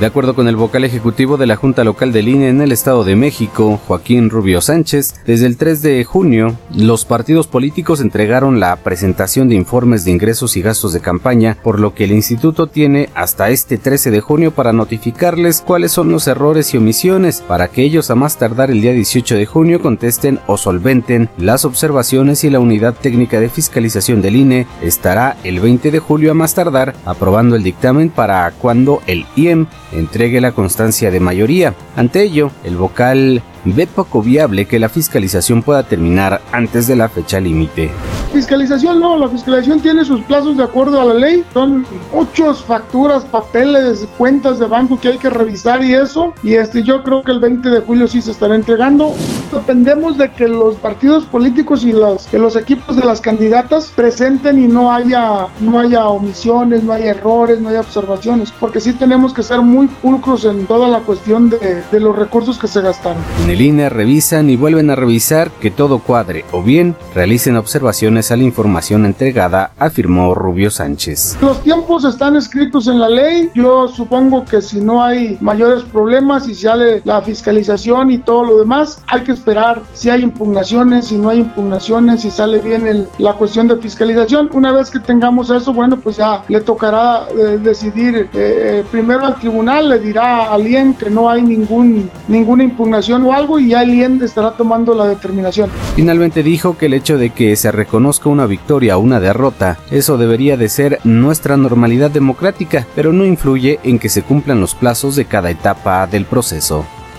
De acuerdo con el vocal ejecutivo de la Junta Local de INE en el Estado de México, Joaquín Rubio Sánchez, desde el 3 de junio, los partidos políticos entregaron la presentación de informes de ingresos y gastos de campaña, por lo que el instituto tiene hasta este 13 de junio para notificarles cuáles son los errores y omisiones, para que ellos a más tardar el día 18 de junio contesten o solventen las observaciones y la unidad técnica de fiscalización del INE estará el 20 de julio a más tardar aprobando el dictamen para cuando el IEM entregue la constancia de mayoría. Ante ello, el vocal ve poco viable que la fiscalización pueda terminar antes de la fecha límite. Fiscalización no, la fiscalización tiene sus plazos de acuerdo a la ley, son muchas facturas, papeles, cuentas de banco que hay que revisar y eso, y este yo creo que el 20 de julio sí se estará entregando. Dependemos de que los partidos políticos y los, que los equipos de las candidatas presenten y no haya, no haya omisiones, no haya errores, no haya observaciones, porque sí tenemos que ser muy pulcros en toda la cuestión de, de los recursos que se gastaron línea revisan y vuelven a revisar que todo cuadre o bien realicen observaciones a la información entregada, afirmó Rubio Sánchez. Los tiempos están escritos en la ley. Yo supongo que si no hay mayores problemas y sale la fiscalización y todo lo demás, hay que esperar si hay impugnaciones, si no hay impugnaciones, si sale bien la cuestión de fiscalización. Una vez que tengamos eso, bueno, pues ya le tocará eh, decidir eh, eh, primero al tribunal, le dirá a alguien que no hay ningún, ninguna impugnación o algo y ya el IEM estará tomando la determinación. Finalmente dijo que el hecho de que se reconozca una victoria o una derrota, eso debería de ser nuestra normalidad democrática, pero no influye en que se cumplan los plazos de cada etapa del proceso.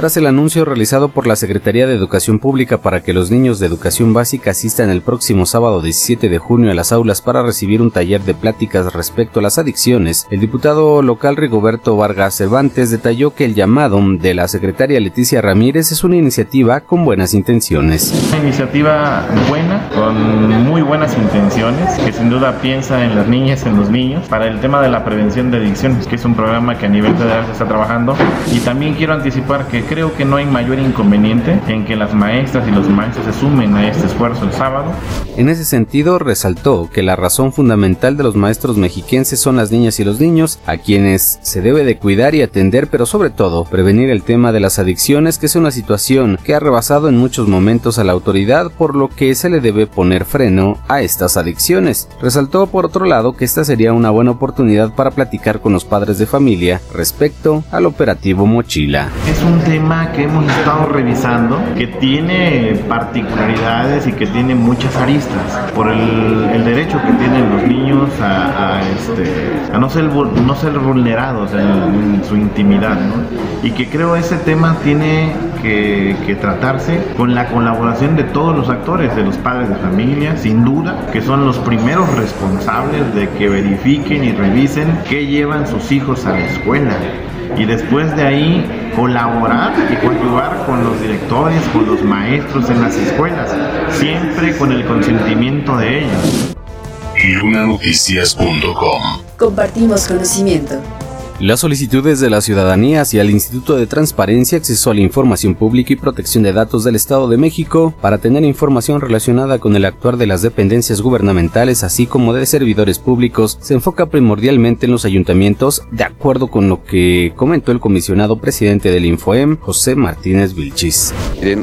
tras el anuncio realizado por la Secretaría de Educación Pública para que los niños de educación básica asistan el próximo sábado 17 de junio a las aulas para recibir un taller de pláticas respecto a las adicciones, el diputado local Rigoberto Vargas Cervantes detalló que el llamado de la secretaria Leticia Ramírez es una iniciativa con buenas intenciones. Una iniciativa buena, con muy buenas intenciones, que sin duda piensa en las niñas, en los niños, para el tema de la prevención de adicciones, que es un programa que a nivel federal se está trabajando. Y también quiero anticipar que creo que no hay mayor inconveniente en que las maestras y los maestros se sumen a este esfuerzo el sábado. En ese sentido, resaltó que la razón fundamental de los maestros mexiquenses son las niñas y los niños, a quienes se debe de cuidar y atender, pero sobre todo prevenir el tema de las adicciones, que es una situación que ha rebasado en muchos momentos a la autoridad, por lo que se le debe poner freno a estas adicciones. Resaltó por otro lado que esta sería una buena oportunidad para platicar con los padres de familia respecto al operativo Mochila. Es un tema que hemos estado revisando que tiene particularidades y que tiene muchas aristas. Por el, derecho que tienen los niños a, este, a no, ser, no ser vulnerados en, su intimidad y que creo ese tema tiene que, que, tratarse con la colaboración de todos los actores, de los padres de familia, sin duda, que son los primeros responsables de que verifiquen y revisen qué llevan sus hijos a la escuela. Y después de ahí colaborar y conjugar con los directores, con los maestros en las escuelas, siempre con el consentimiento de ellos. Lunanoticias.com Compartimos conocimiento. Las solicitudes de la ciudadanía hacia el Instituto de Transparencia, Acceso a la Información Pública y Protección de Datos del Estado de México para tener información relacionada con el actuar de las dependencias gubernamentales así como de servidores públicos se enfoca primordialmente en los ayuntamientos de acuerdo con lo que comentó el comisionado presidente del Infoem, José Martínez Vilchis.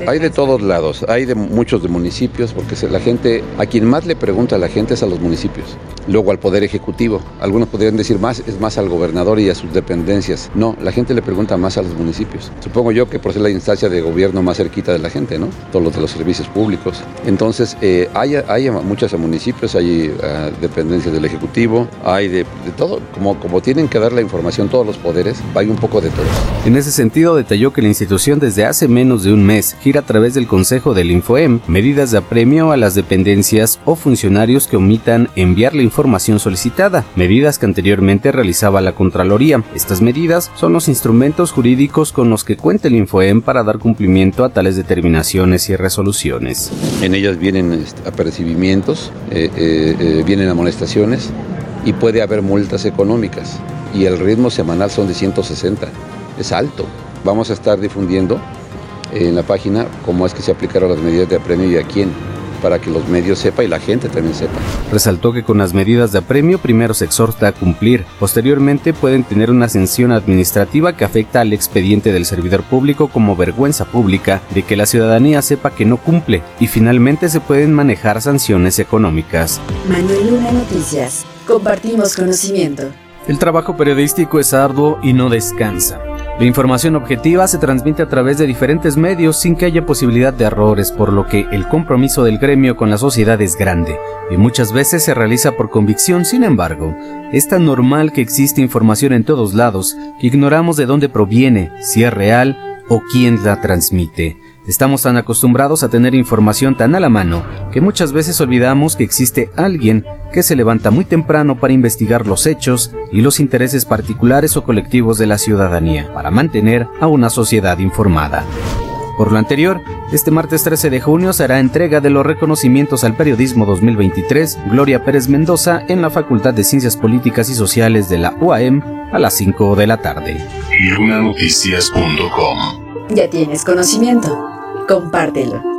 hay de todos lados, hay de muchos de municipios porque la gente, a quien más le pregunta a la gente es a los municipios, luego al Poder Ejecutivo, algunos podrían decir más, es más al gobernador y a su dependencias. No, la gente le pregunta más a los municipios. Supongo yo que por ser la instancia de gobierno más cerquita de la gente, ¿no? Todos los de los servicios públicos. Entonces, eh, hay, hay muchos municipios, hay uh, dependencias del Ejecutivo, hay de, todo. Como, como tienen que dar la información todos los poderes, hay un poco de todo. En ese sentido, detalló que la institución desde hace menos de un mes gira a través del Consejo del Infoem medidas de apremio a las dependencias o funcionarios que omitan enviar la información solicitada, medidas que anteriormente realizaba la Contraloría estas medidas son los instrumentos jurídicos con los que cuenta el Infoem para dar cumplimiento a tales determinaciones y resoluciones. En ellas vienen este, apercibimientos, eh, eh, eh, vienen amonestaciones y puede haber multas económicas. Y el ritmo semanal son de 160. Es alto. Vamos a estar difundiendo en la página cómo es que se aplicaron las medidas de apremio y a quién para que los medios sepan y la gente también sepa. Resaltó que con las medidas de apremio primero se exhorta a cumplir, posteriormente pueden tener una sanción administrativa que afecta al expediente del servidor público como vergüenza pública de que la ciudadanía sepa que no cumple y finalmente se pueden manejar sanciones económicas. Manuel Luna Noticias. Compartimos conocimiento. El trabajo periodístico es arduo y no descansa. La información objetiva se transmite a través de diferentes medios sin que haya posibilidad de errores, por lo que el compromiso del gremio con la sociedad es grande y muchas veces se realiza por convicción. Sin embargo, es tan normal que existe información en todos lados que ignoramos de dónde proviene, si es real o quién la transmite. Estamos tan acostumbrados a tener información tan a la mano que muchas veces olvidamos que existe alguien que se levanta muy temprano para investigar los hechos y los intereses particulares o colectivos de la ciudadanía para mantener a una sociedad informada. Por lo anterior, este martes 13 de junio será entrega de los reconocimientos al periodismo 2023 Gloria Pérez Mendoza en la Facultad de Ciencias Políticas y Sociales de la UAM a las 5 de la tarde. Ya tienes conocimiento compártelo.